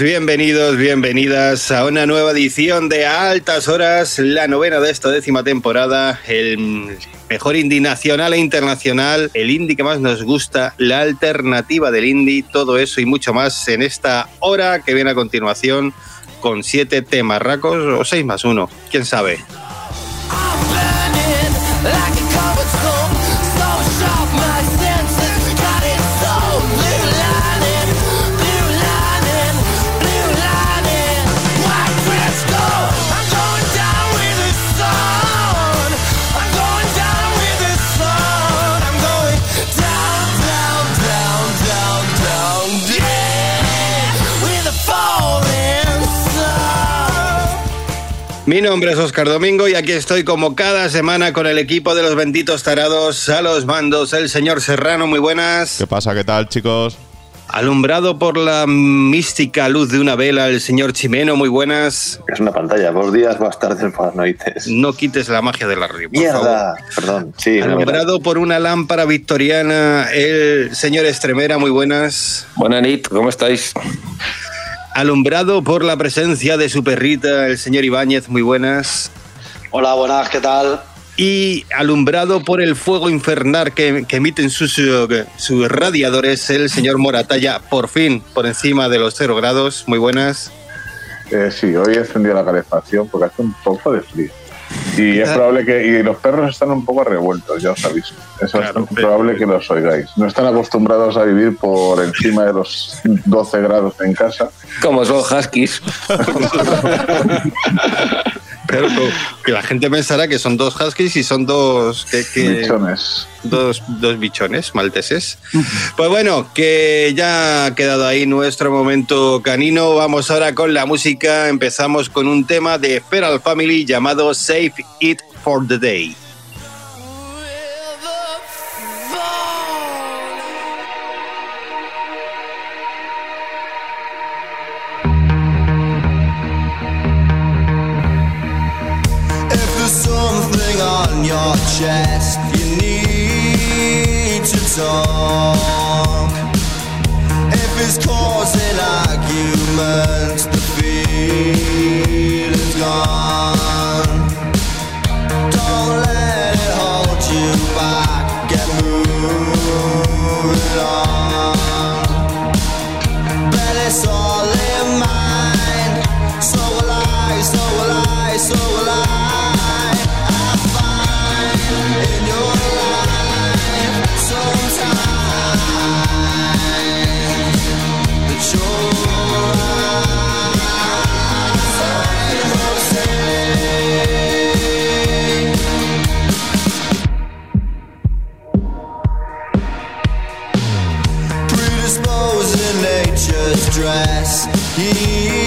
Bienvenidos, bienvenidas a una nueva edición de Altas Horas, la novena de esta décima temporada, el mejor indie nacional e internacional, el indie que más nos gusta, la alternativa del indie, todo eso y mucho más en esta hora que viene a continuación con siete temas racos o seis más uno, quién sabe. Mi nombre es Oscar Domingo y aquí estoy como cada semana con el equipo de los benditos tarados a los mandos, el señor Serrano, muy buenas. ¿Qué pasa? ¿Qué tal, chicos? Alumbrado por la mística luz de una vela, el señor Chimeno, muy buenas. Es una pantalla, buenos días, buenas tardes, buenas noches. No quites la magia de la río. Mierda, perdón. Sí, Alumbrado por una lámpara victoriana, el señor Estremera, muy buenas. Buenas, Nit, ¿cómo estáis? Alumbrado por la presencia de su perrita, el señor Ibáñez, muy buenas. Hola, buenas, ¿qué tal? Y alumbrado por el fuego infernal que, emiten sus, sus radiadores, el señor Moratalla, por fin, por encima de los cero grados, muy buenas. Eh, sí, hoy he encendido la calefacción porque hace un poco de frío. Y es probable que y los perros están un poco revueltos, ya os aviso. Eso es probable que los oigáis. No están acostumbrados a vivir por encima de los 12 grados en casa. Como son huskies. Pero que la gente pensará que son dos huskies y son dos... bichones. Dos, dos bichones malteses. Pues bueno, que ya ha quedado ahí nuestro momento canino. Vamos ahora con la música. Empezamos con un tema de Feral Family llamado Save It for the Day. Your chest. You need to talk. If it's causing arguments, the feeling's gone. last year.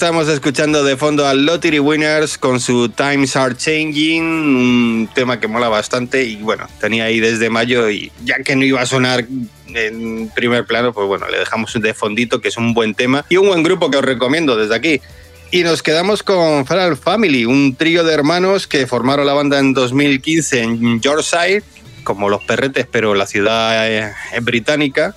Estamos escuchando de fondo a Lottery Winners con su Times Are Changing, un tema que mola bastante y bueno, tenía ahí desde mayo y ya que no iba a sonar en primer plano, pues bueno, le dejamos de fondito que es un buen tema y un buen grupo que os recomiendo desde aquí. Y nos quedamos con Feral Family, un trío de hermanos que formaron la banda en 2015 en Yorkshire, como los perretes, pero la ciudad eh, es británica.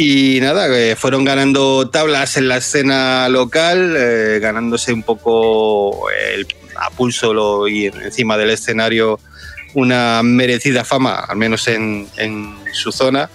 Y nada, eh, fueron ganando tablas en la escena local, eh, ganándose un poco el, a pulso y encima del escenario una merecida fama, al menos en, en su zona.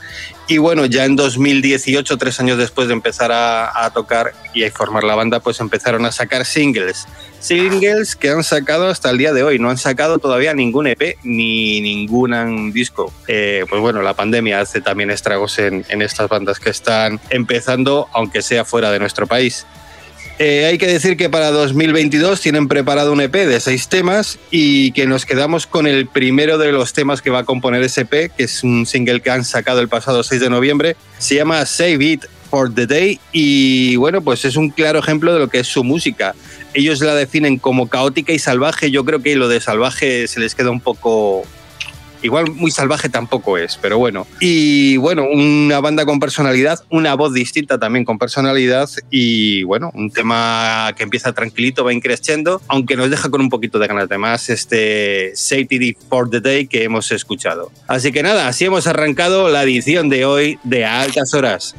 Y bueno, ya en 2018, tres años después de empezar a, tocar y a formar la banda, pues empezaron a sacar singles. Singles que han sacado hasta el día de hoy. No han sacado todavía ningún EP ni ningún disco. Eh, pues bueno, la pandemia hace también estragos en estas bandas que están empezando, aunque sea fuera de nuestro país. Eh, hay que decir que para 2022 tienen preparado un EP de seis temas y que nos quedamos con el primero de los temas que va a componer ese EP, que es un single que han sacado el pasado 6 de noviembre. Se llama Save It for the Day y bueno, pues es un claro ejemplo de lo que es su música. Ellos la definen como caótica y salvaje. Yo creo que lo de salvaje se les queda un poco Igual muy salvaje tampoco es, pero bueno. Y bueno, una banda con personalidad, una voz distinta también con personalidad y bueno, un tema que empieza tranquilito, va increciendo, aunque nos deja con un poquito de ganas de más este Safety for the Day que hemos escuchado. Así que nada, así hemos arrancado la edición de hoy de A Altas Horas.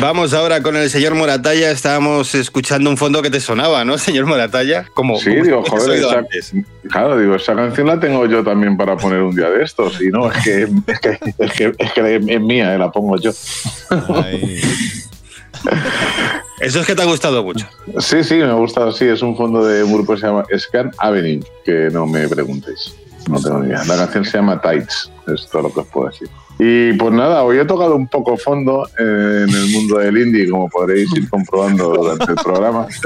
Vamos ahora con el señor Moratalla. Estábamos escuchando un fondo que te sonaba, ¿no, señor Moratalla? Como, Sí, como digo, joder, esa- antes. claro, digo, esa canción la tengo yo también para poner un día de estos. Y no, es que es, que, es, que, es, que es mía, eh, la pongo yo. Ay. Eso es que te ha gustado mucho. Sí, sí, me ha gustado. Sí, es un fondo de un grupo que se llama Scan Avenue, que no me preguntéis. No tengo ni idea. La canción se llama Tights, es todo lo que os puedo decir. Y pues nada, hoy he tocado un poco fondo eh, en el mundo del indie, como podréis ir comprobando durante el programa.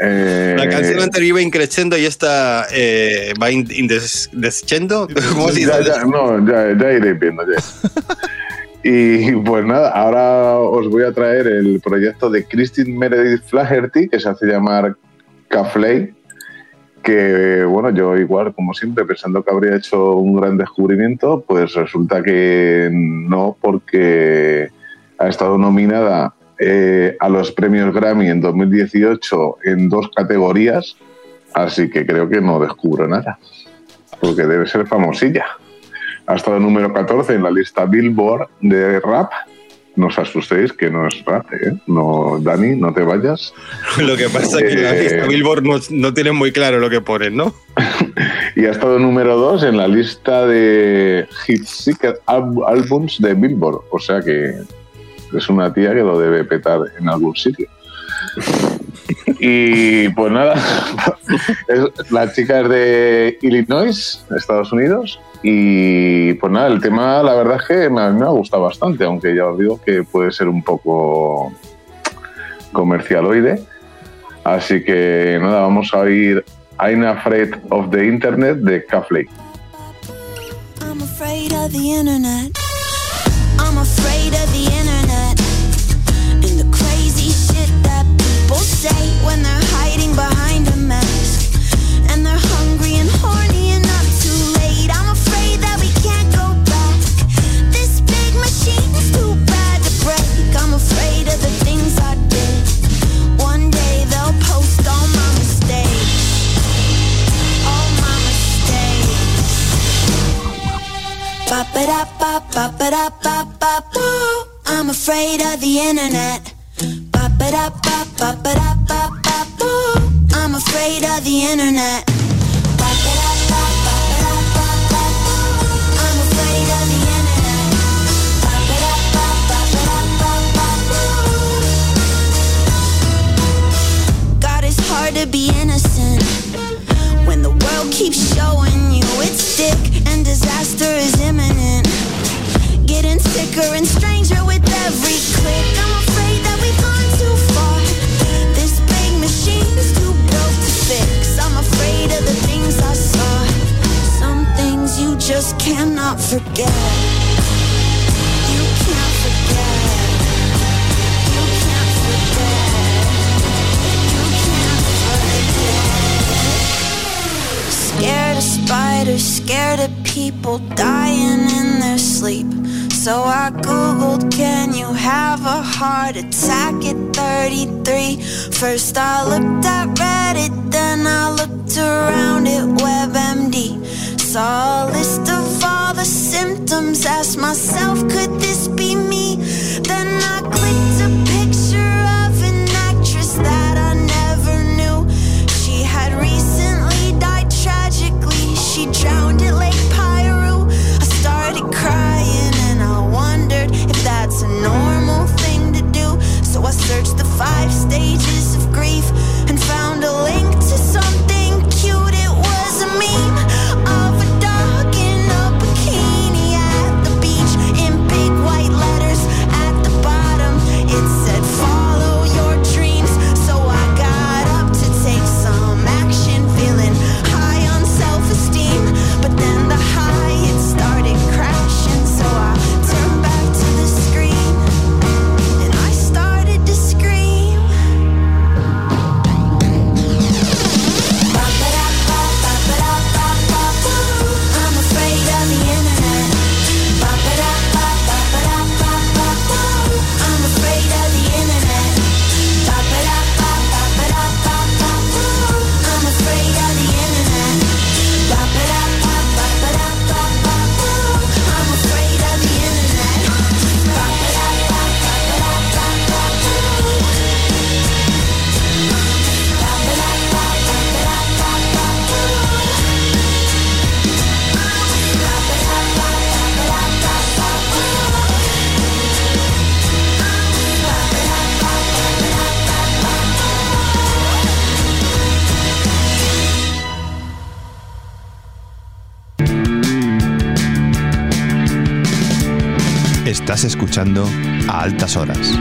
Eh, La canción anterior iba increciendo y esta eh, va in- indes- descendo. ¿Cómo se dice? ya, ya, no, ya, ya iré viendo. Ya. Y pues nada, ahora os voy a traer el proyecto de Christine Meredith Flaherty, que se hace llamar Caflay, que bueno, yo igual, como siempre, pensando que habría hecho un gran descubrimiento, pues resulta que no, porque ha estado nominada eh, a los premios Grammy en 2018 en dos categorías, así que creo que no descubro nada, porque debe ser famosilla. Ha estado número 14 en la lista Billboard de rap. No os asustéis, que no es rap, ¿eh? No, Dani, no te vayas. Lo que pasa es que la Eh, lista Billboard no, no tienen muy claro lo que ponen, ¿no? Y ha estado número 2 en la lista de Hit Seeker Al- Albums de Billboard. O sea que es una tía que lo debe petar en algún sitio. Y pues nada, la chica es de Illinois, Estados Unidos. Y pues nada, el tema la verdad es que me, a mí me ha gustado bastante, aunque ya os digo que puede ser un poco comercialoide. Así que nada, vamos a oír I'm Afraid of the Internet de Cafley. I'm. I'm afraid of the internet. I'm afraid of the internet. I'm afraid of the internet. Hard to be innocent when the world keeps showing you it's thick disaster is imminent. Getting sicker and stranger with every click. I'm afraid that we've gone too far. This big machine's too built to fix. I'm afraid of the things I saw. Some things you just cannot forget. Spiders, scared of people dying in their sleep. So I googled, can you have a heart attack at 33? First I looked at Reddit, then I looked around at WebMD. Saw a list of all the symptoms, asked myself, could this be me? Then I clicked Searched the five stages of grief Estás escuchando a altas horas.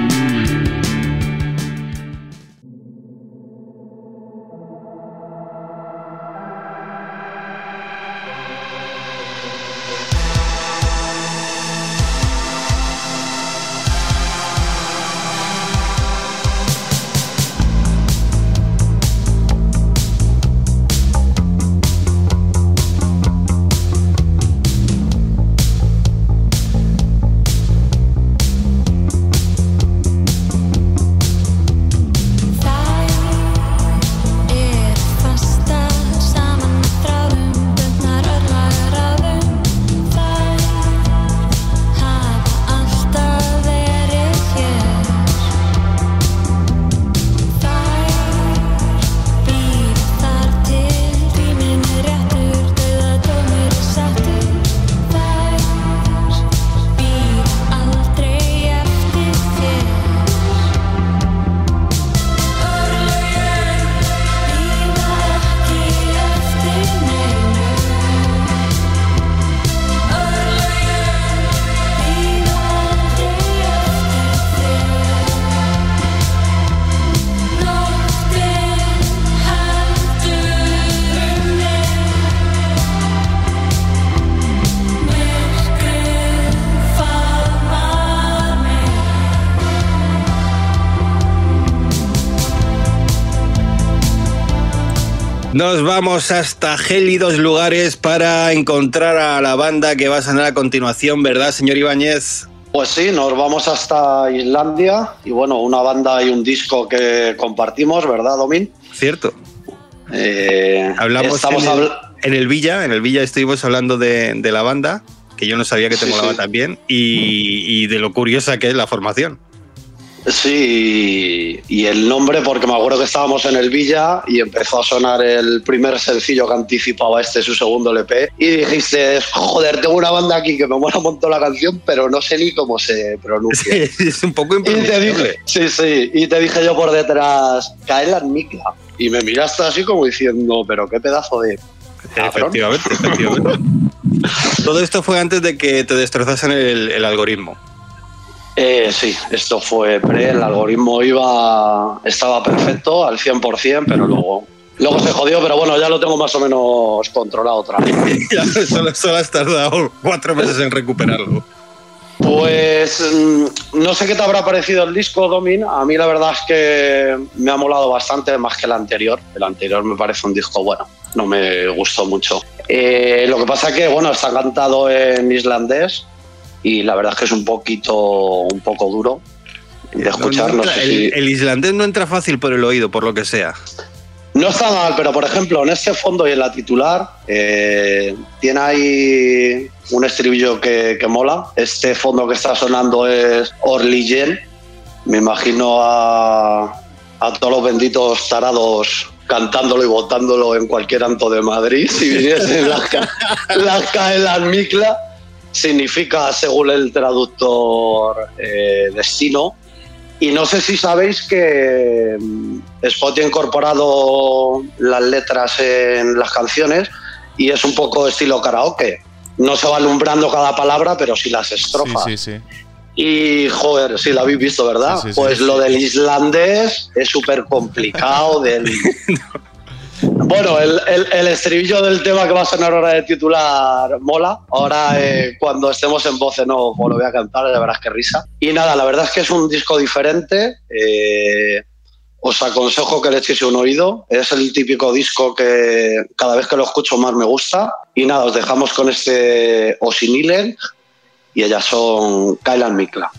Nos vamos hasta gélidos lugares para encontrar a la banda que va a sonar a continuación, ¿verdad, señor Ibáñez? Pues sí, nos vamos hasta Islandia y bueno, una banda y un disco que compartimos, ¿verdad, Domin? Cierto. Eh, Hablamos estamos en el, habl- en el Villa, en el Villa estuvimos hablando de, de la banda, que yo no sabía que te Sí, molaba sí. también, y, y de lo curiosa que es la formación. Sí, y el nombre, porque me acuerdo que estábamos en el Villa y empezó a sonar el primer sencillo que anticipaba este, su segundo LP, y dijiste, joder, tengo una banda aquí que me mola un montón la canción, pero no sé ni cómo se pronuncia. es un poco dije, sí, sí, y te dije yo por detrás, Kaelan Mikla. Y me miraste así como diciendo, pero qué pedazo de. cabrón". Efectivamente, efectivamente. Todo esto fue antes de que te destrozasen el, el algoritmo. Eh, sí, esto fue pre, el algoritmo iba, estaba perfecto al 100%, pero luego, luego se jodió, pero bueno, ya lo tengo más o menos controlado otra vez. Ya solo, solo has tardado cuatro meses en recuperarlo. Pues mm, no sé qué te habrá parecido el disco, Domin. A mí la verdad es que me ha molado bastante más que el anterior. El anterior me parece un disco bueno, no me gustó mucho. Eh, lo que pasa es que bueno, está cantado en islandés y la verdad es que es un poquito, un poco duro de escuchar. No No, entra- sé el, si- el islandés no entra fácil por el oído, por lo que sea. No está mal, pero por ejemplo, en este fondo y en la titular eh, tiene ahí un estribillo que, que mola. Este fondo que está sonando es Orligen. Me imagino a, a todos los benditos tarados cantándolo y votándolo en cualquier anto de Madrid. Si viniesen las, ca- las caelas Mikla, significa, según el traductor, eh, destino. Y no sé si sabéis que mm, Spotify ha incorporado las letras en las canciones y es un poco estilo karaoke. No se va alumbrando cada palabra, pero sí las estrofas. Sí, sí, sí. Y joder, sí, la habéis visto, ¿verdad? Pues lo del islandés es súper complicado. Del... Bueno, el, estribillo del tema que va a sonar ahora de titular mola. Ahora, eh, cuando estemos en voz off, os lo voy a cantar, ya verás qué risa. Y nada, la verdad es que es un disco diferente. eh, os aconsejo que le echéis un oído. Es el típico disco que cada vez que lo escucho más me gusta. Y nada, os dejamos con este Osinilen y ellas son Kylan Mikla.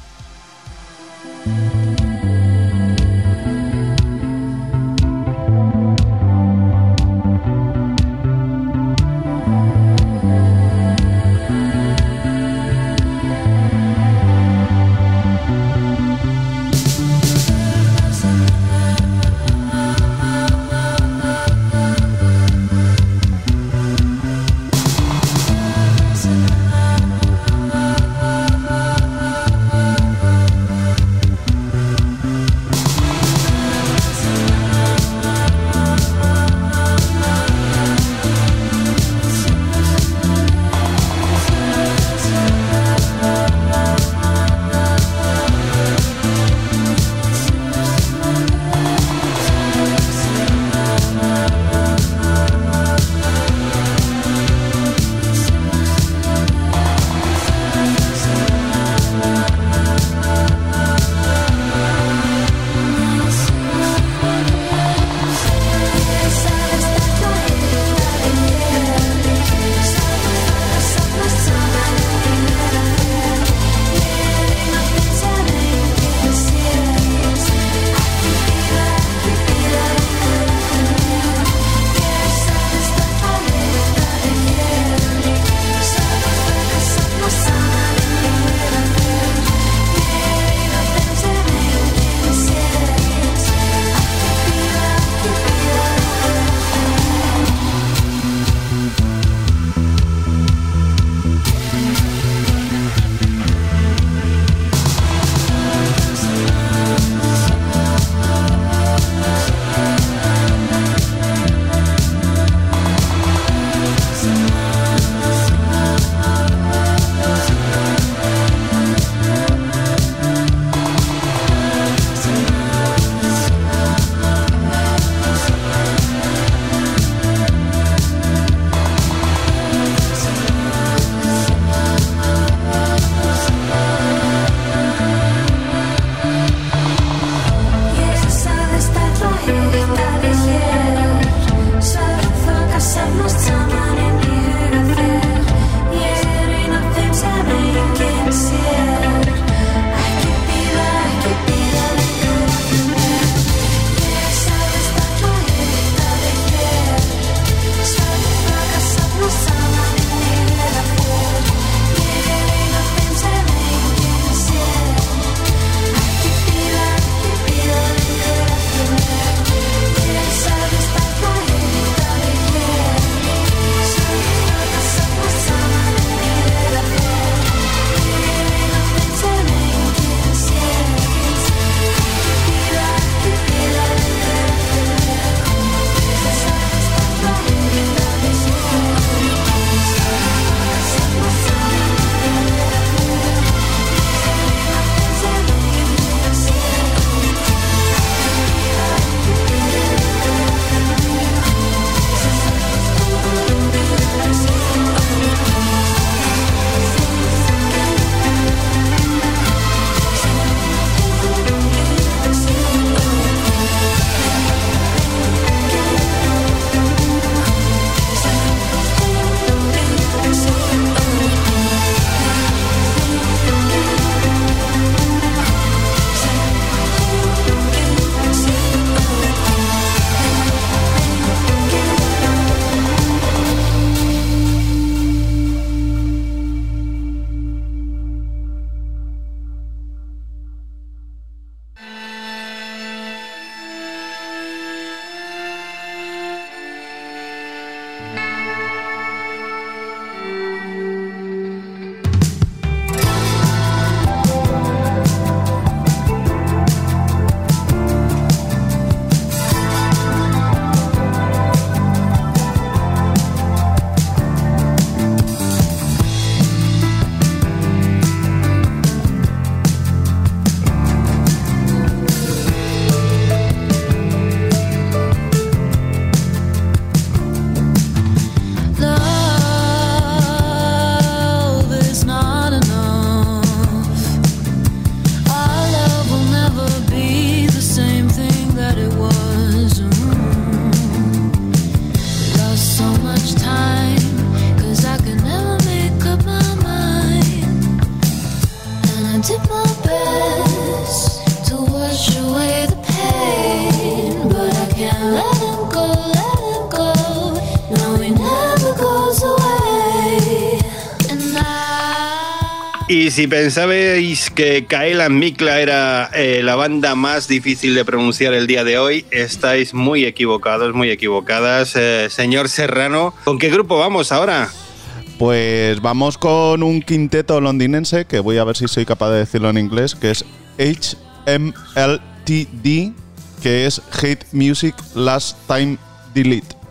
Y si pensabais que Kaela Mikla era eh, la banda más difícil de pronunciar el día de hoy, estáis muy equivocados, muy equivocadas. Eh, señor Serrano, ¿con qué grupo vamos ahora? Pues vamos con un quinteto londinense, que voy a ver si soy capaz de decirlo en inglés, que es HMLTD, que es Hate Music Last Time Delete.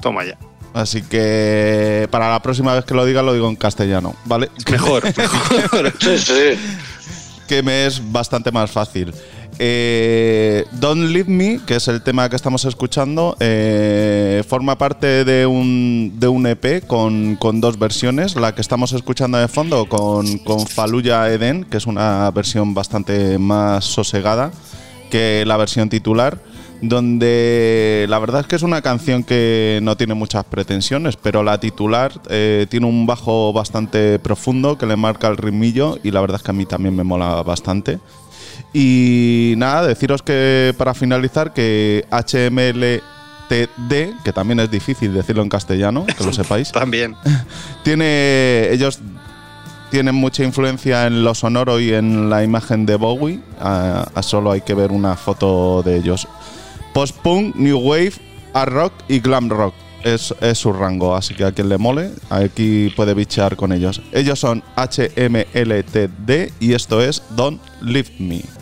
Toma ya. Así que para la próxima vez que lo diga, lo digo en castellano, ¿vale? Mejor, mejor. Sí, sí. que me es bastante más fácil. Eh, Don't Leave Me, que es el tema que estamos escuchando, eh, forma parte de un, de un EP con, con dos versiones. La que estamos escuchando de fondo con, con Fallujah Eden, que es una versión bastante más sosegada que la versión titular, donde la verdad es que es una canción que no tiene muchas pretensiones, pero la titular eh, tiene un bajo bastante profundo que le marca el ritmillo y la verdad es que a mí también me mola bastante. Y nada, deciros que para finalizar que HMLTD, que también es difícil decirlo en castellano, que lo sepáis, También. tiene ellos tienen mucha influencia en lo sonoro y en la imagen de Bowie. Ah, solo hay que ver una foto de ellos. Post-punk, new wave, art rock y glam rock. Es, es su rango, así que a quien le mole, aquí puede bichear con ellos. Ellos son HMLTD y esto es Don't Leave Me.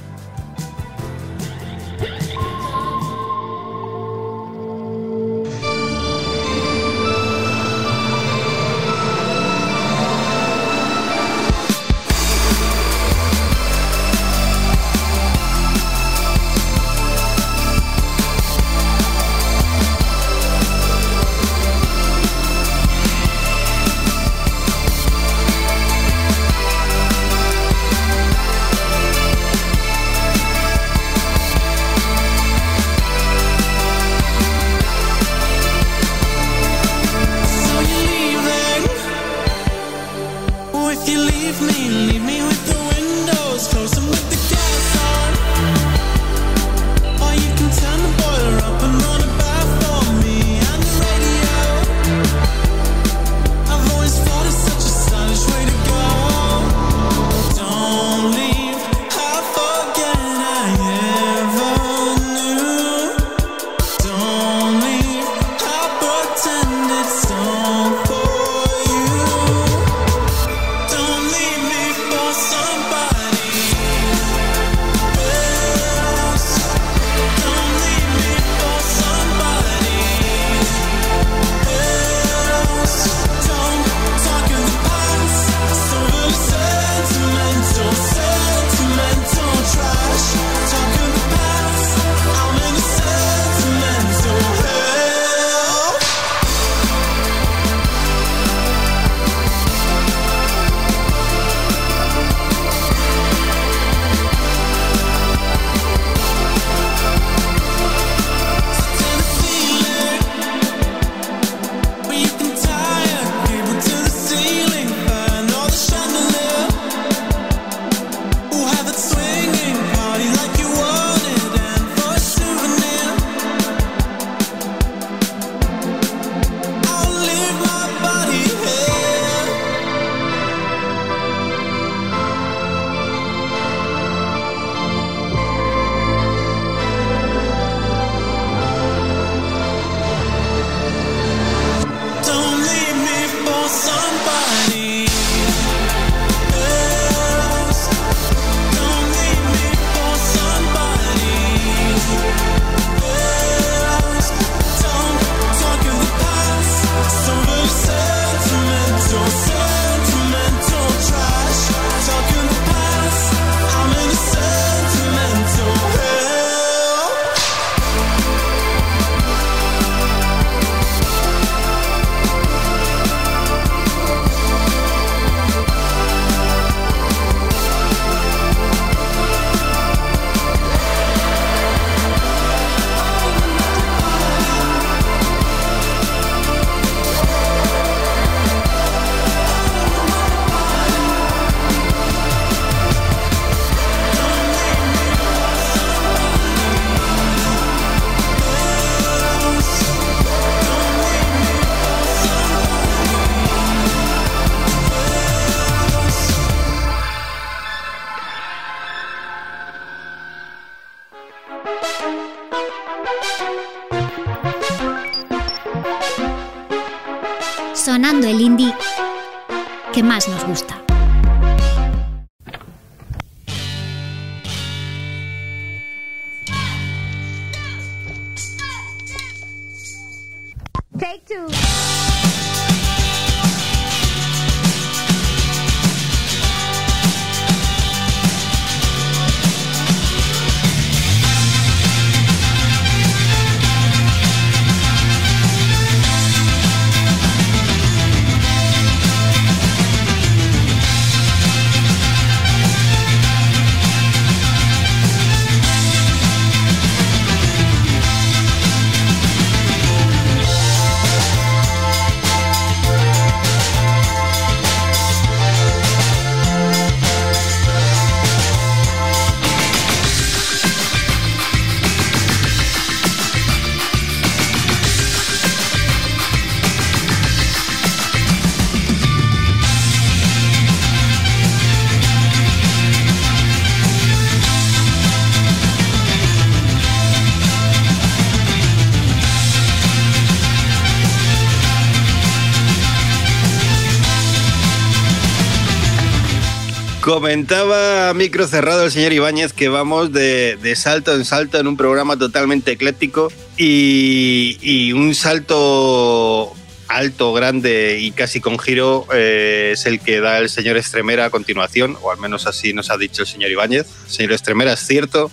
Comentaba a micro cerrado el señor Ibáñez que vamos de, de salto en salto en un programa totalmente ecléctico y, y un salto alto, grande y casi con giro eh, es el que da el señor Estremera a continuación, o al menos así nos ha dicho el señor Ibáñez. Señor Estremera, ¿es cierto?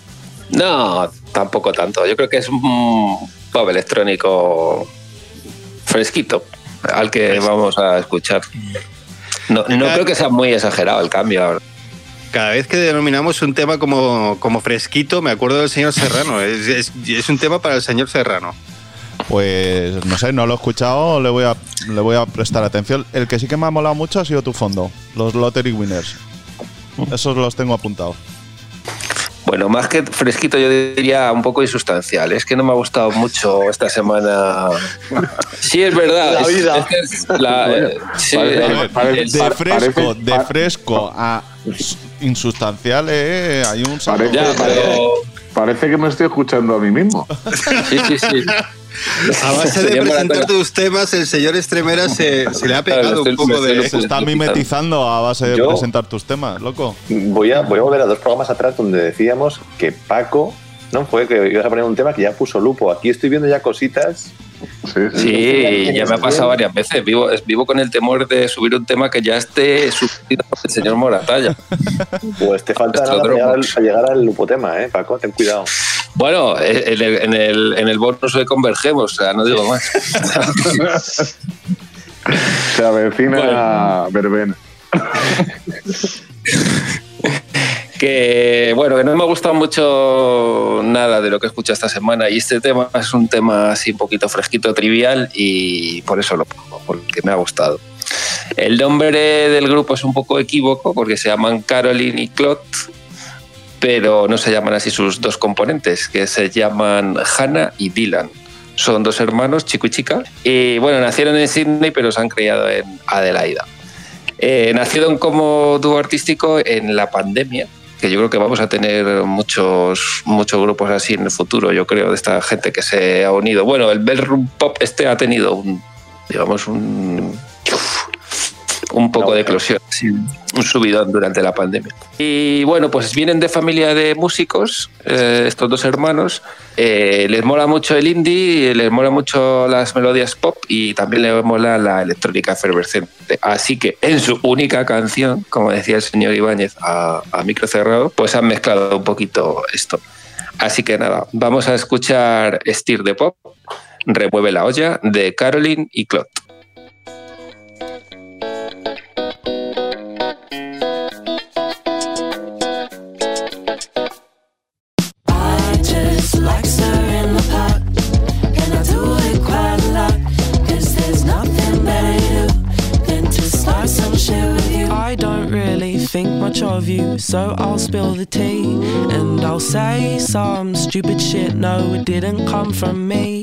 No, tampoco tanto. Yo creo que es un pop electrónico fresquito al que vamos a escuchar. No, no creo que sea muy exagerado el cambio. ahora. Cada vez que denominamos un tema como, como fresquito, me acuerdo del señor Serrano. Es, es- es un tema para el señor Serrano. Pues no sé, no lo he escuchado, le voy a, le voy a prestar atención. El que sí que me ha molado mucho ha sido tu fondo, los Lottery Winners. Esos los tengo apuntados. Bueno, más que fresquito, yo diría un poco insustancial. Es que no me ha gustado mucho esta semana. Sí, es verdad. La vida. es que es la- sí, Parece- parece- es- De fresco, parece- de fresco a insustancial, eh, hay un salto. Parece, pero- parece que me estoy escuchando a mí mismo. sí, sí, sí. A base de presentar tus temas, el señor Estremera se, se le ha Claro, pegado estoy- un poco de... Se está mimetizando a base de Yo- presentar tus temas, loco. Voy a, voy a volver a dos programas atrás donde decíamos que Paco, ¿no? Fue que ibas a poner un tema que ya puso Lupo. Aquí estoy viendo ya cositas. Sí, sí. Sí, ya me ha pasado varias veces. Vivo, vivo con el temor de subir un tema que ya esté subido por el señor Moratalla. Pues te falta nada para llegar, al, Dropbox. para llegar al Lupotema, ¿eh, Paco? Ten cuidado. Bueno, en el, en el, en el bonus de convergemos, o sea, no digo más. Se avecina verbena. que bueno, que no me ha gustado mucho nada de lo que he escuchado esta semana y este tema es un tema así un poquito fresquito, trivial y por eso lo pongo, porque me ha gustado. El nombre del grupo es un poco equívoco porque se llaman Caroline y Clot, pero no se llaman así sus dos componentes, que se llaman Hannah y Dylan. Son dos hermanos, chico y chica, y bueno, nacieron en Sydney pero se han criado en Adelaida. Eh, nacieron como dúo artístico en la pandemia, que yo creo que vamos a tener muchos, muchos grupos así en el futuro, yo creo, de esta gente que se ha unido. Bueno, el Bellroom Pop este ha tenido un, digamos, un, un poco de eclosión, un subidón durante la pandemia. Y bueno, pues vienen de familia de músicos, eh, estos dos hermanos. Eh, les mola mucho el indie, les mola mucho las melodías pop y también les mola la electrónica efervescente. Así que en su única canción, como decía el señor Ibáñez a, a micro cerrado, pues han mezclado un poquito esto. Así que nada, vamos a escuchar Steer de Pop, Remueve la olla, de Caroline y Clot. Much of you, so I'll spill the tea. And I'll say some stupid shit, no, it didn't come from me.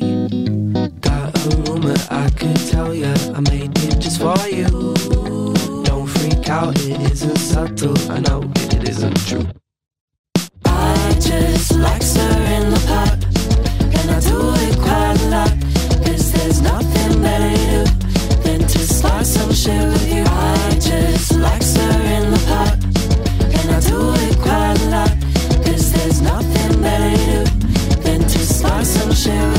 Got a rumor I could tell ya, I made it just for you. Don't freak out, it isn't subtle, I know it isn't true. I just like stirring the pot, and I do it quite a lot. 'Cause there's nothing better to do than to start some show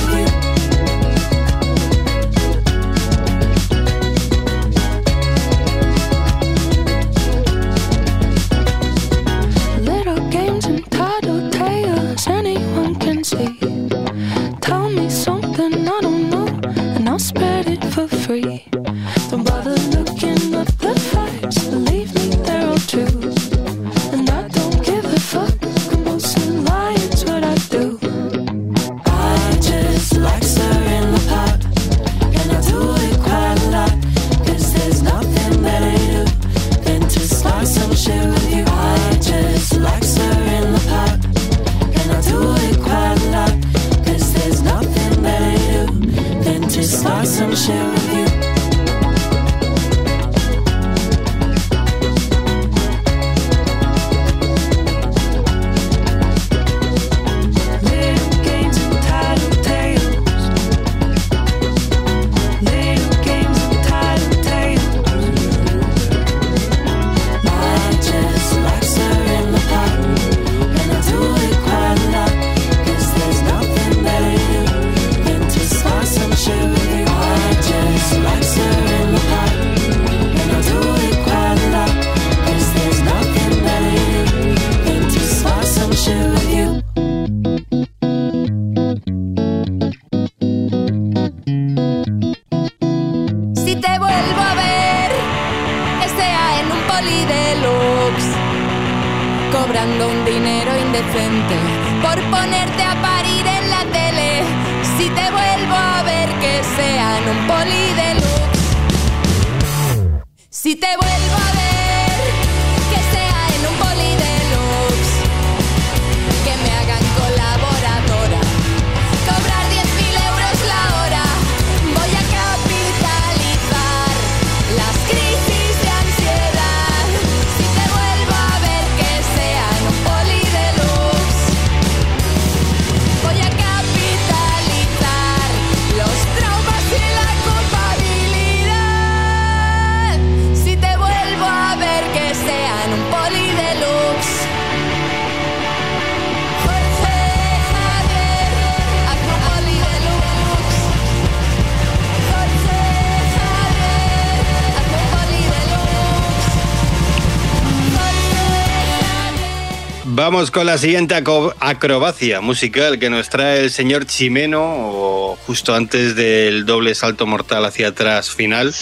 Vamos con la siguiente acrobacia musical que nos trae el señor Chimeno, o justo antes del doble salto mortal hacia atrás final.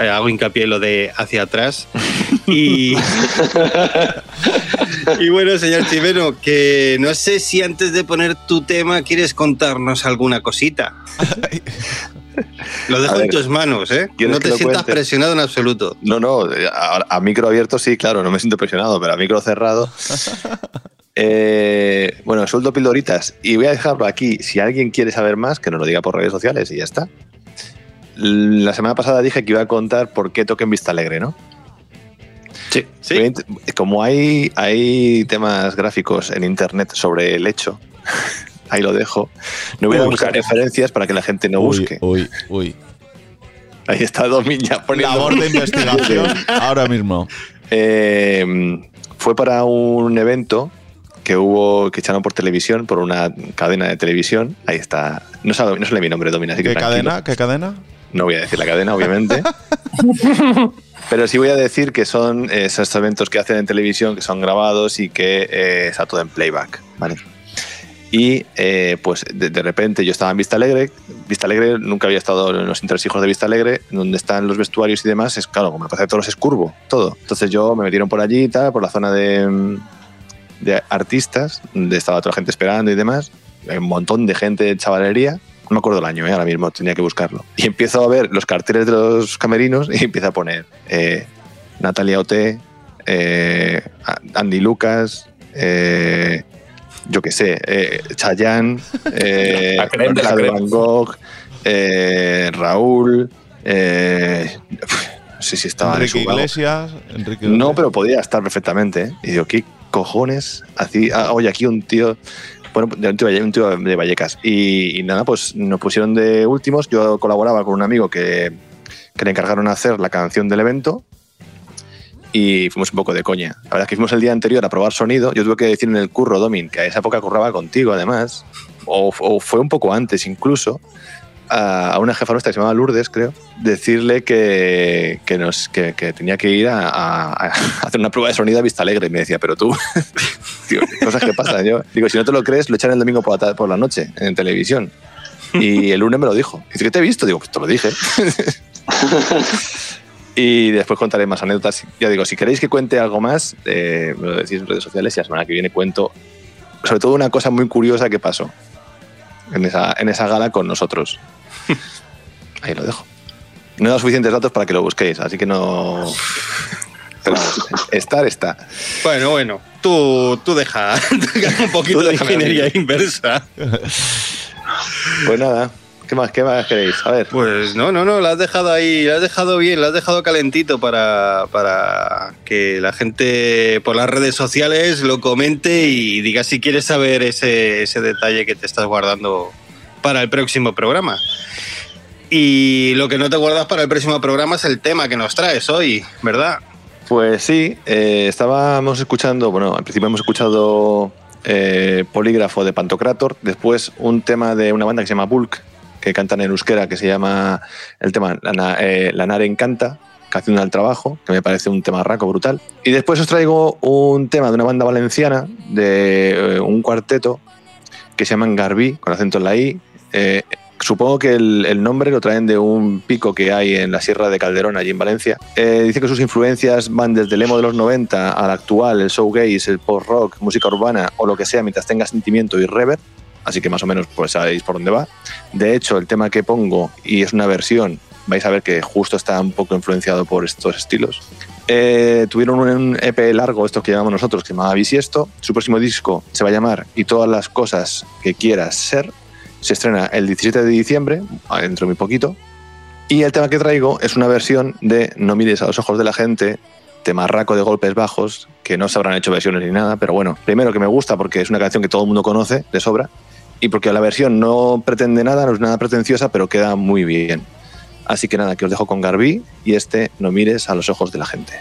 Eh, hago hincapié en lo de hacia atrás. Y, y bueno, señor Chimeno, que no sé si antes de poner tu tema quieres contarnos alguna cosita. Lo dejo en tus manos, ¿eh? ¿quieres No te sientas cuente? presionado en absoluto. No, no, a, a micro abierto sí, claro, no me siento presionado, pero a micro cerrado. Eh, bueno, suelto pildoritas y voy a dejarlo aquí. Si alguien quiere saber más, que nos lo diga por redes sociales y ya está. La semana pasada dije que iba a contar por qué toque en Vista Alegre, ¿no? Sí, Obviamente, Como hay, hay temas gráficos en internet sobre el hecho, ahí lo dejo. No voy a buscar referencias para que la gente no Uy, busque. Uy, uy. Ahí está Domin ya poniendo. Labor de investigación ahora mismo. Eh, fue para un evento que hubo que echaron por televisión, por una cadena de televisión. Ahí está. No sabe, no sale mi nombre, Domina, así que ¿Qué tranquilo. cadena? ¿Qué cadena? No voy a decir la cadena, obviamente. Pero sí voy a decir que son eh, esos eventos que hacen en televisión, que son grabados y que eh, está todo en playback, ¿vale? Y eh, pues de, repente yo estaba en Vista Alegre. Vista Alegre nunca había estado en los entresijos de Vista Alegre, donde están los vestuarios y demás. Es claro, como la Plaza de Toros es curvo, todo. Entonces yo me metieron por allí y tal, por la zona de, artistas, donde estaba toda la gente esperando y demás. Un montón de gente de chavalería. No me acuerdo el año, ¿eh? ahora mismo tenía que buscarlo. Y empiezo a ver los carteles de los camerinos y empieza a poner eh, Natalia Ote, eh, Andy Lucas, eh, yo qué sé, eh, Chayanne, eh, La creme de la Orquesta de creme. Van Gogh, eh, Raúl, eh, no sé si estaba en Enrique su vago. Iglesias. Enrique No, pero podía estar perfectamente. ¿eh? Y digo, ¿qué cojones? Así, ah, oye, aquí un tío. Bueno, un tío, un tío de Vallecas. Y, y nada, pues nos pusieron de últimos. Yo colaboraba con un amigo que, que le encargaron hacer la canción del evento. Y fuimos un poco de coña. La verdad es que fuimos el día anterior a probar sonido. Yo tuve que decir en el curro, Domin, que a esa época curraba contigo, además. O, o fue un poco antes incluso a a una jefa nuestra que se llamaba Lourdes, creo, decirle que, que, nos, que, que tenía que ir a, a- a hacer una prueba de sonido a Vista Alegre. Y me decía, pero tú, cosas que pasan. Yo digo, si no te lo crees, lo echan el domingo por la, por la noche en televisión. Y el lunes me lo dijo. Dice, ¿qué te he visto? Digo, pues te lo dije. y después contaré más anécdotas. Ya digo, si queréis que cuente algo más, eh, me lo decís en redes sociales y la semana que viene cuento sobre todo una cosa muy curiosa que pasó en esa, en esa gala con nosotros. Ahí lo dejo. No he dado suficientes datos para que lo busquéis, así que no. Pero estar está. Bueno, bueno, tú, tú deja, un poquito Tú de ingeniería inversa. Pues nada, ¿Qué más, qué más queréis? A ver. Pues no, no, no, la has dejado ahí, la has dejado bien, la has dejado calentito para, para que la gente por las redes sociales lo comente y diga si quieres saber ese, ese detalle que te estás guardando para el próximo programa. Y lo que no te guardas para el próximo programa es el tema que nos traes hoy, ¿verdad? Pues sí, eh, estábamos escuchando, bueno, al principio hemos escuchado eh, Polígrafo de Pantocrator, después un tema de una banda que se llama Bulk, que cantan en euskera, que se llama el tema La, eh, La Nare Encanta, Canción al Trabajo, que me parece un tema raco brutal. Y después os traigo un tema de una banda valenciana, de eh, un cuarteto, que se llaman Garbí, con acento en la I. Eh, supongo que el, el nombre lo traen de un pico que hay en la Sierra de Calderón, allí en Valencia. Eh, dice que sus influencias van desde el emo de los 90 al actual, el showgaze, el post-rock, música urbana o lo que sea mientras tenga sentimiento y reverb. Así que más o menos pues sabéis por dónde va. De hecho, el tema que pongo, y es una versión, vais a ver que justo está un poco influenciado por estos estilos. Eh, tuvieron un EP largo, esto que llamamos nosotros, que se llamaba Bisiesto. Su próximo disco se va a llamar Y todas las cosas que quieras ser. Se estrena el 17 de diciembre, dentro de muy poquito. Y el tema que traigo es una versión de No mires a los ojos de la gente, temarraco de golpes bajos, que no se habrán hecho versiones ni nada, pero bueno, primero que me gusta porque es una canción que todo el mundo conoce de sobra, y porque la versión no pretende nada, no es nada pretenciosa, pero queda muy bien. Así que nada, que os dejo con Garbí y este No mires a los ojos de la gente.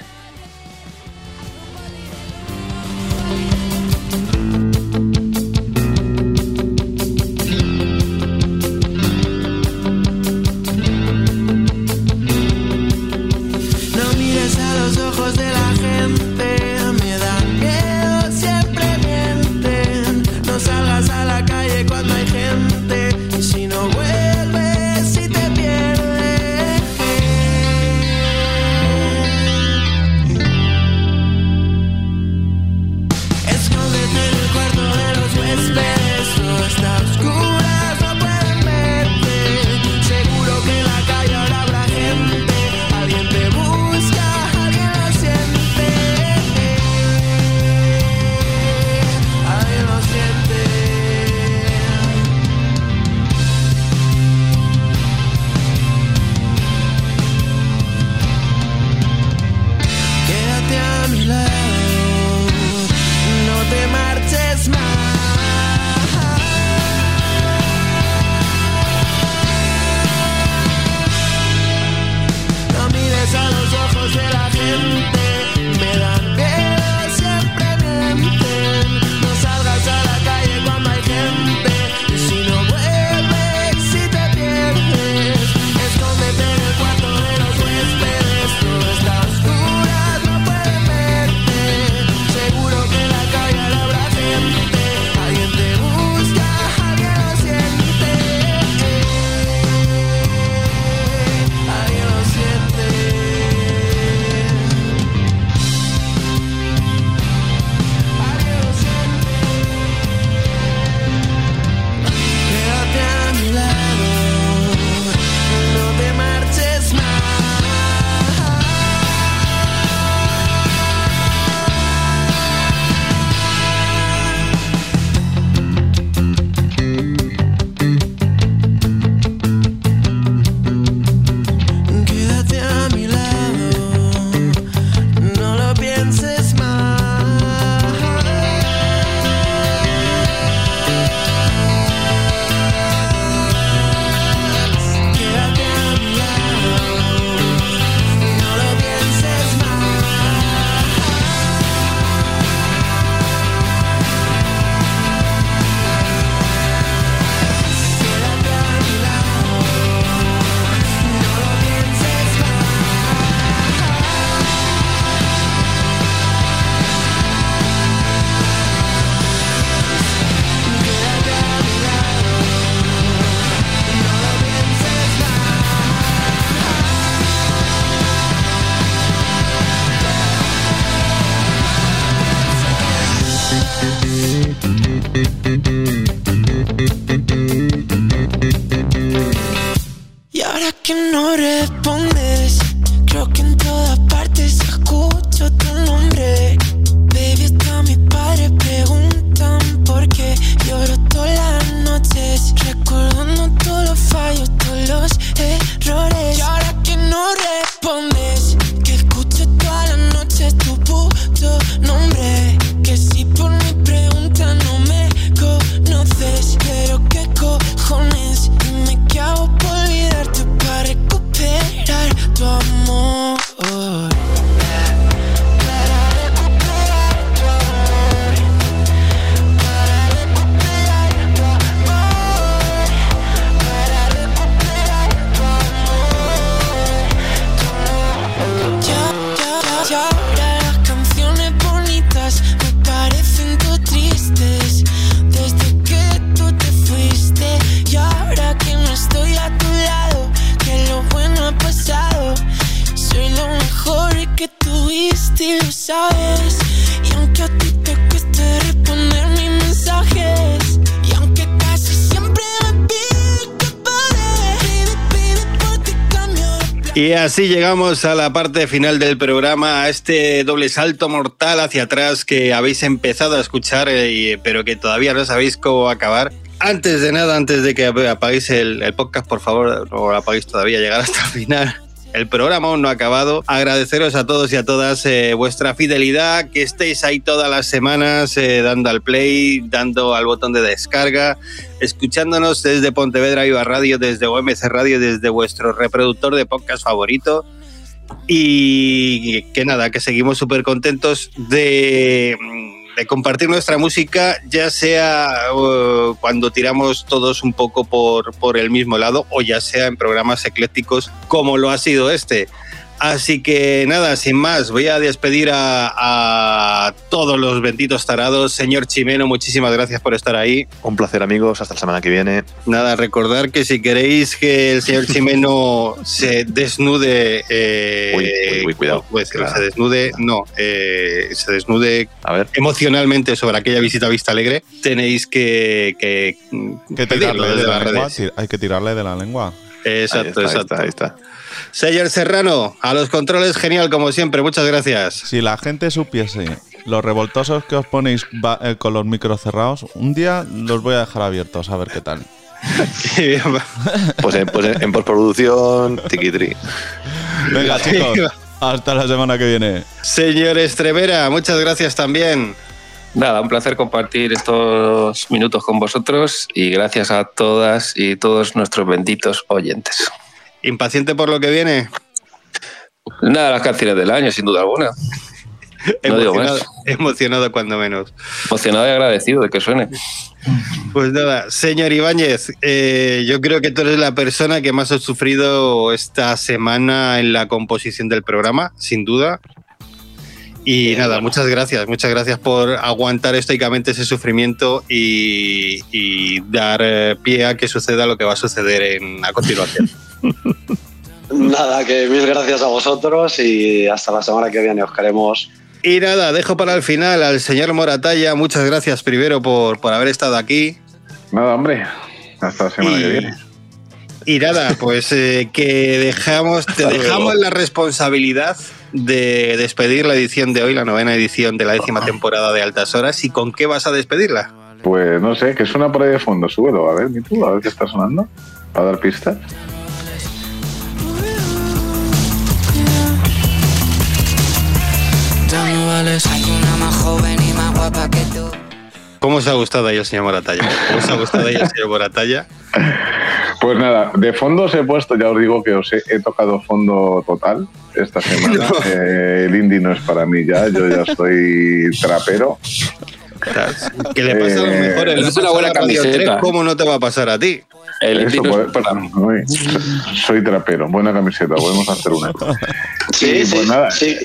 Así llegamos a la parte final del programa, a este doble salto mortal hacia atrás que habéis empezado a escuchar, eh, pero que todavía no sabéis cómo acabar. Antes de nada, antes de que apaguéis el, el podcast, por favor, no lo apaguéis todavía, llegar hasta el final. El programa aún no ha acabado. Agradeceros a todos y a todas eh, vuestra fidelidad, que estéis ahí todas las semanas eh, dando al play, dando al botón de descarga, escuchándonos desde Pontevedra Viva Radio, desde OMC Radio, desde vuestro reproductor de podcast favorito. Y que nada, que seguimos súper contentos de, compartir nuestra música, ya sea uh, cuando tiramos todos un poco por, por el mismo lado o ya sea en programas eclécticos como lo ha sido este. Así que nada, sin más, voy a despedir a, a todos los benditos tarados. Señor Chimeno, muchísimas gracias por estar ahí. Un placer, amigos. Hasta la semana que viene. Nada, recordar que si queréis que el señor Chimeno se desnude, eh, Uy, uy, uy, cuidado. Pues que Cuidado. se desnude, no, eh, se desnude A ver. emocionalmente sobre aquella visita a Vista Alegre, tenéis que, que, Que tirarle desde de la las lengua. Hay que tirarle de la lengua. Exacto, Ahí está, ahí exacto. está, ahí está. Señor Serrano, a los controles, genial como siempre, muchas gracias. Si la gente supiese los revoltosos que os ponéis va- eh, con los micros cerrados, un día los voy a dejar abiertos a ver qué tal. Pues en, pues en- en postproducción, tiquitri. Venga, chicos, hasta la semana que viene. Señor Estrevera, muchas gracias también. Nada, un placer compartir estos minutos con vosotros y gracias a todas y todos nuestros benditos oyentes. Impaciente por lo que viene. Nada, las canciones del año, sin duda alguna. No Emocionado, emocionado cuando menos. Emocionado y agradecido de que suene. Pues nada, señor Ibáñez, eh, yo creo que tú eres la persona que más ha sufrido esta semana en la composición del programa, sin duda. Y nada, muchas gracias, muchas gracias por aguantar estoicamente ese sufrimiento y, y dar eh, pie a que suceda lo que va a suceder en, a continuación. Nada, que mil gracias a vosotros y hasta la semana que viene os queremos. Y nada, dejo para el final al señor Moratalla. Muchas gracias primero por, por haber estado aquí. Nada, hombre. Hasta la semana Y- que viene. Y nada, pues eh, que dejamos, te Hasta luego. dejamos la responsabilidad de despedir la edición de hoy, la novena edición de la décima temporada de Altas Horas. ¿Y con qué vas a despedirla? Pues no sé, que suena por ahí de fondo. Súbelo, a ver, mi tú, a ver qué está sonando. Para dar pistas. Guapa que tú. ¿Cómo os ha gustado a ella, señor Moratalla? ¿Cómo os ha gustado a ella, señor Moratalla? Pues nada, de fondo os he puesto, ya os digo que os he, he tocado fondo total esta semana. Eh, el indie no es para mí ya, yo ya soy trapero. Que le pasa a los Eh, mejores. es una buena camiseta. 3, ¿Cómo no te va a pasar a ti? El Eso, no pues, soy trapero, buena camiseta, podemos hacer una. Sí, sí, pues nada. sí.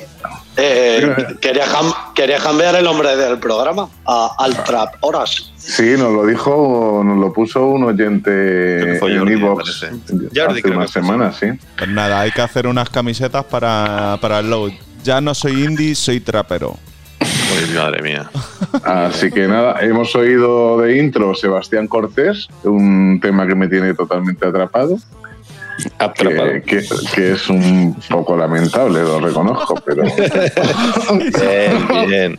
Eh, quería, cam- quería cambiar el nombre del programa a Al Trap Horas. Sí, nos lo dijo, nos lo puso un oyente fue en. Jordi hace creo unas semanas, sí. Pues nada, hay que hacer unas camisetas para, para el load. Ya no soy indie, soy trapero. Uy, madre mía. Así que nada, hemos oído de intro Sebastián Cortés, un tema que me tiene totalmente atrapado, atrapado. que, que- que es un poco lamentable, lo reconozco, pero, Bien, bien.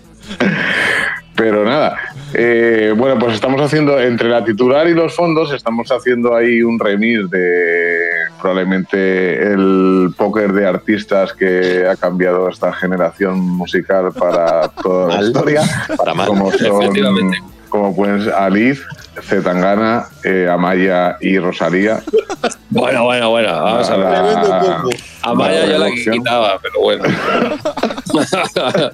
pero nada. Eh, bueno, pues estamos haciendo, entre la titular y los fondos, estamos haciendo ahí un remix de probablemente el póker de artistas que ha cambiado esta generación musical para toda la Mal. historia. Para mal. Como son, Efectivamente. como pueden ser Aliz, Zetangana, eh, Amaya y Rosalía. Bueno, bueno, bueno, vamos a ver. La- A Maya la yo la quitaba, pero bueno.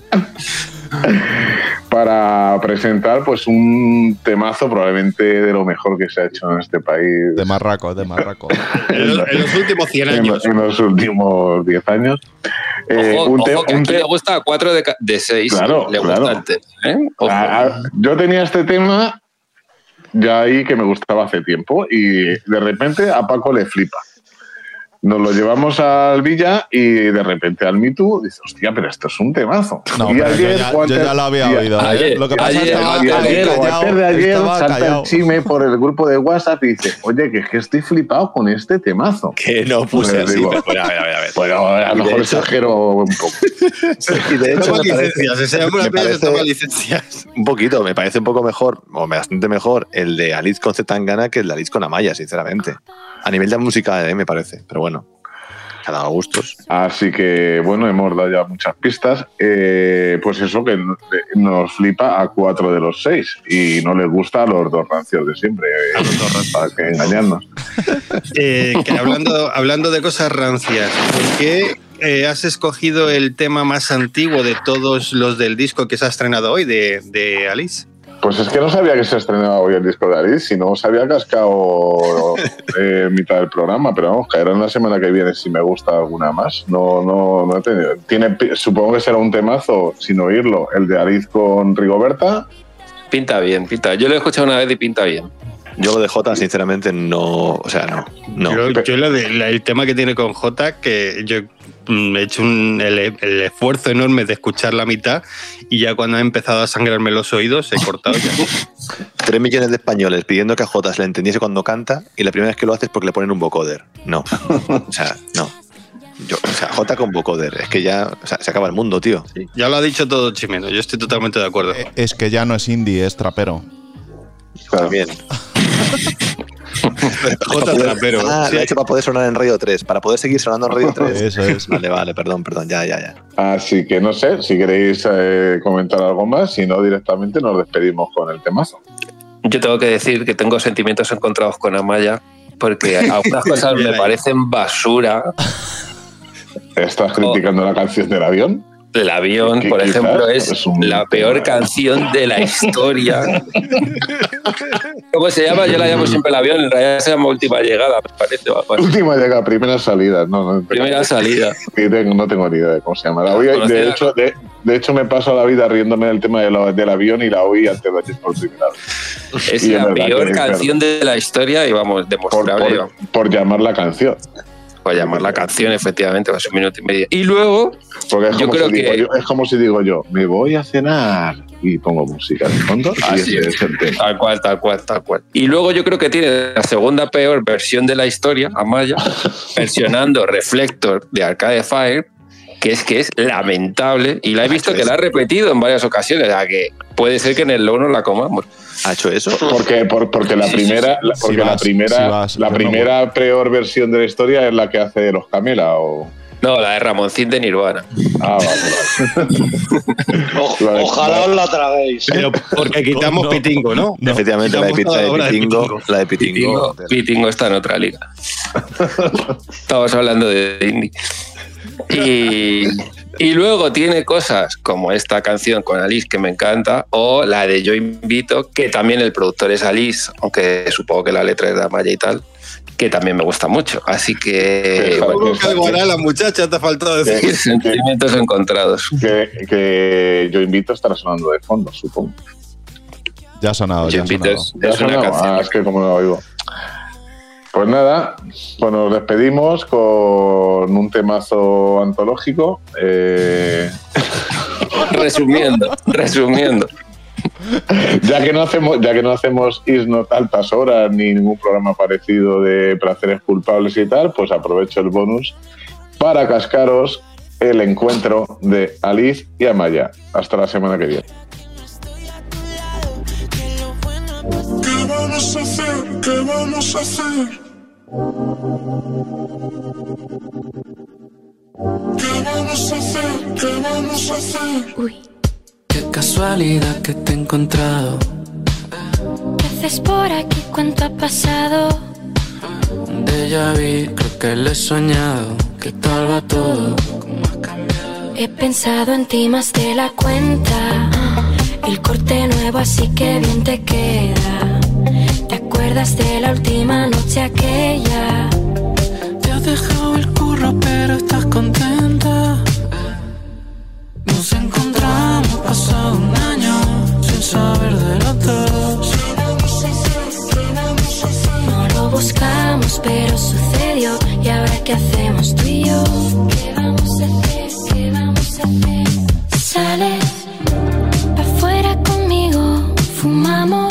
para presentar pues un temazo probablemente de lo mejor que se ha hecho en este país De Marraco, de Marraco. En los, en los últimos 100 en, años. en los últimos 10 años. Eh, Ojo, un te- ojo, que un te- le gusta a 4 de, ca- de 6. Claro, le gusta claro. el tema, ¿eh? Ojo. a- a- yo tenía este tema ya ahí que me gustaba hace tiempo y de repente a Paco le flipa. Nos lo llevamos al Villa y de repente al Me Too dice, hostia, pero esto es un temazo. No, y pero yo ayer, ya, yo ya lo había oído. ¿eh? ayer- Lo que pasa es que ayer- estaba ayer o callado, antes de ayer salta callado. el chime por el grupo de WhatsApp y dice, oye, que es que estoy flipado con este temazo. Que no puse Pues así. digo, pero a ver, a ver, a ver. Bueno, a lo mejor hecho- exagero un poco. Y de hecho, me licencias, me parece- licencias. un poquito, me parece un poco mejor, o bastante mejor, el de Alice con Zetangana que el de Alice con Amaya, sinceramente. A nivel de música, eh, me parece, pero bueno, cada gustos. Así que, bueno, hemos dado ya muchas pistas. Eh, pues eso que nos flipa a cuatro de los seis y no les gusta a los dos rancios de siempre. eh, para que engañarnos. Eh, que hablando, hablando de cosas rancias, ¿por qué eh, has escogido el tema más antiguo de todos los del disco que se ha estrenado hoy de, de Alice? Pues es que no sabía que se estrenaba hoy el disco de Alice, si no se había cascado eh, mitad del programa, pero vamos, caerá en la semana que viene si me gusta alguna más. No, no, no he tenido. Tiene, supongo que será un temazo, sin oírlo, el de Alice con Rigoberta. Pinta bien, pinta. Yo lo he escuchado una vez y pinta bien. Yo lo de Jota, sinceramente, no, o sea, no, no. Yo, yo la de- la- el tema que tiene con J, que yo mm, he hecho un- el, el esfuerzo enorme de escuchar la mitad y ya cuando ha empezado a sangrarme los oídos he cortado ya. Tres millones de españoles pidiendo que a Jota se le entendiese cuando canta y la primera vez que lo hace es porque le ponen un vocoder. No, o sea, no. Yo, o sea, Jota con vocoder, es que ya o sea, se acaba el mundo, tío. Ya lo ha dicho todo Chimeno, yo estoy totalmente de acuerdo. Eh, Es que ya no es indie, es trapero. También. Jota trapero. Ah, Sí. lo ha hecho para poder sonar en Radio 3, para poder seguir sonando en Radio 3. Eso es. Vale, vale, perdón, perdón, ya, ya, ya. Así que no sé si queréis eh, comentar algo más, si no directamente nos despedimos con el temazo. Yo tengo que decir que tengo sentimientos encontrados con Amaya porque algunas cosas me parecen basura. ¿Estás criticando la canción del avión? El avión, por ejemplo, es la peor canción de la historia. ¿Cómo se llama? Yo la llamo siempre el avión, en realidad se llama Última Llegada, me parece. Última llegada, primera salida. No, no, Primera salida. No tengo ni idea de cómo se llama. La de, hecho, de, de hecho, me paso la vida riéndome del tema de la- del avión y la oí antes de ayer por primera vez. Es Y la peor canción de la historia y vamos, Por, demostrable. por- por llamar la canción. Voy a llamar la canción, efectivamente, va a ser un minuto y medio. Y luego, Porque Yo creo si digo que- yo, es como si digo yo, me voy a cenar y pongo música de fondo Así es. es el tema. Tal cual, tal cual, tal cual. Y luego yo creo que tiene la segunda peor versión de la historia, Amaya, versionando Reflector de Arcade Fire, que es que es lamentable. Y la he visto que la ha repetido en varias ocasiones. O sea que puede ser que en el low no la comamos. ¿Ha hecho eso? Porque, por- porque la Sí, sí, primera, sí, la- sí. porque la vas, primera, vas, la no primera peor versión de la historia es la que hace los Camela o. No, la de Ramoncín de Nirvana. Ah, vale, vale. Ojalá os la traguéis. Pero porque quitamos No. pitingo, ¿no? Efectivamente, la de, la de Pitingo, la de Pitingo. Pitingo, Pitingo está en otra liga. Estamos hablando de indie. Y, y luego tiene cosas como esta canción con Alice que me encanta, o la de Yo Invito, que también el productor es Alice, aunque supongo que la letra es de Amaya y tal, que también me gusta mucho. Así que, bueno, ¿Cómo que algo hará la muchacha? Te ha faltado Que- decir. sentimientos encontrados. que, que yo invito a estar sonando de fondo, supongo. Ya ha sonado, Yo ya ha Invito sonado. es, ¿Ya es una canción. Ah, es que como no lo oigo. Pues nada, pues nos despedimos con un temazo antológico. Eh, Resumiendo, resumiendo. ya que no hacemos, ya que no hacemos altas horas ni ningún programa parecido de placeres culpables y tal, pues aprovecho el bonus para cascaros el encuentro de Alice y Amaya. Hasta la semana que viene. ¿Qué vamos a hacer? ¿Qué vamos a hacer? ¿Qué vamos a hacer? Uy, Qué casualidad que te he encontrado. ¿qué haces por aquí? ¿Cuánto ha pasado? Déjà vu, creo que lo he soñado. ¿Qué tal va todo? He pensado en ti más de la cuenta. El corte nuevo, así que bien te queda. ¿Te acuerdas de la última noche aquella? Te has dejado el curro, pero estás contenta. Nos encontramos pasado un año sin saber de los dos. No lo buscamos, pero sucedió. ¿Y ahora qué hacemos tú y yo? ¿Qué vamos a hacer? ¿Qué vamos a hacer? Sales pa' afuera conmigo, fumamos,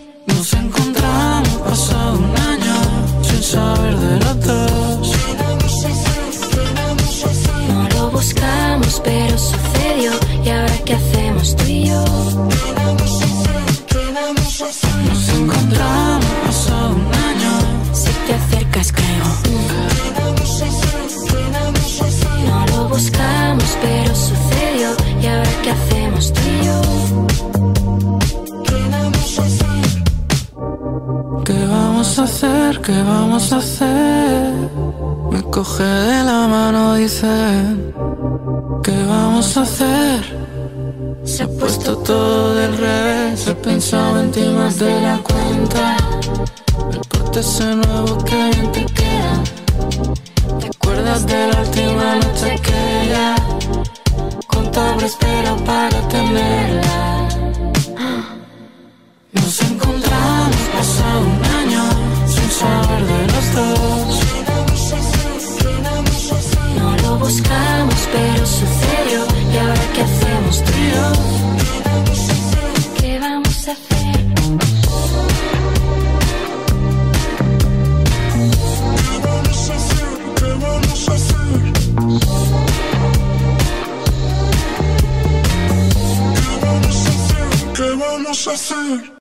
¿Qué vamos a hacer? Me coge de la mano, dice. ¿Qué vamos a hacer? Se ha puesto todo del revés. He pensado en ti más de la cuenta. El corte ese nuevo que bien te queda. ¿Te acuerdas de la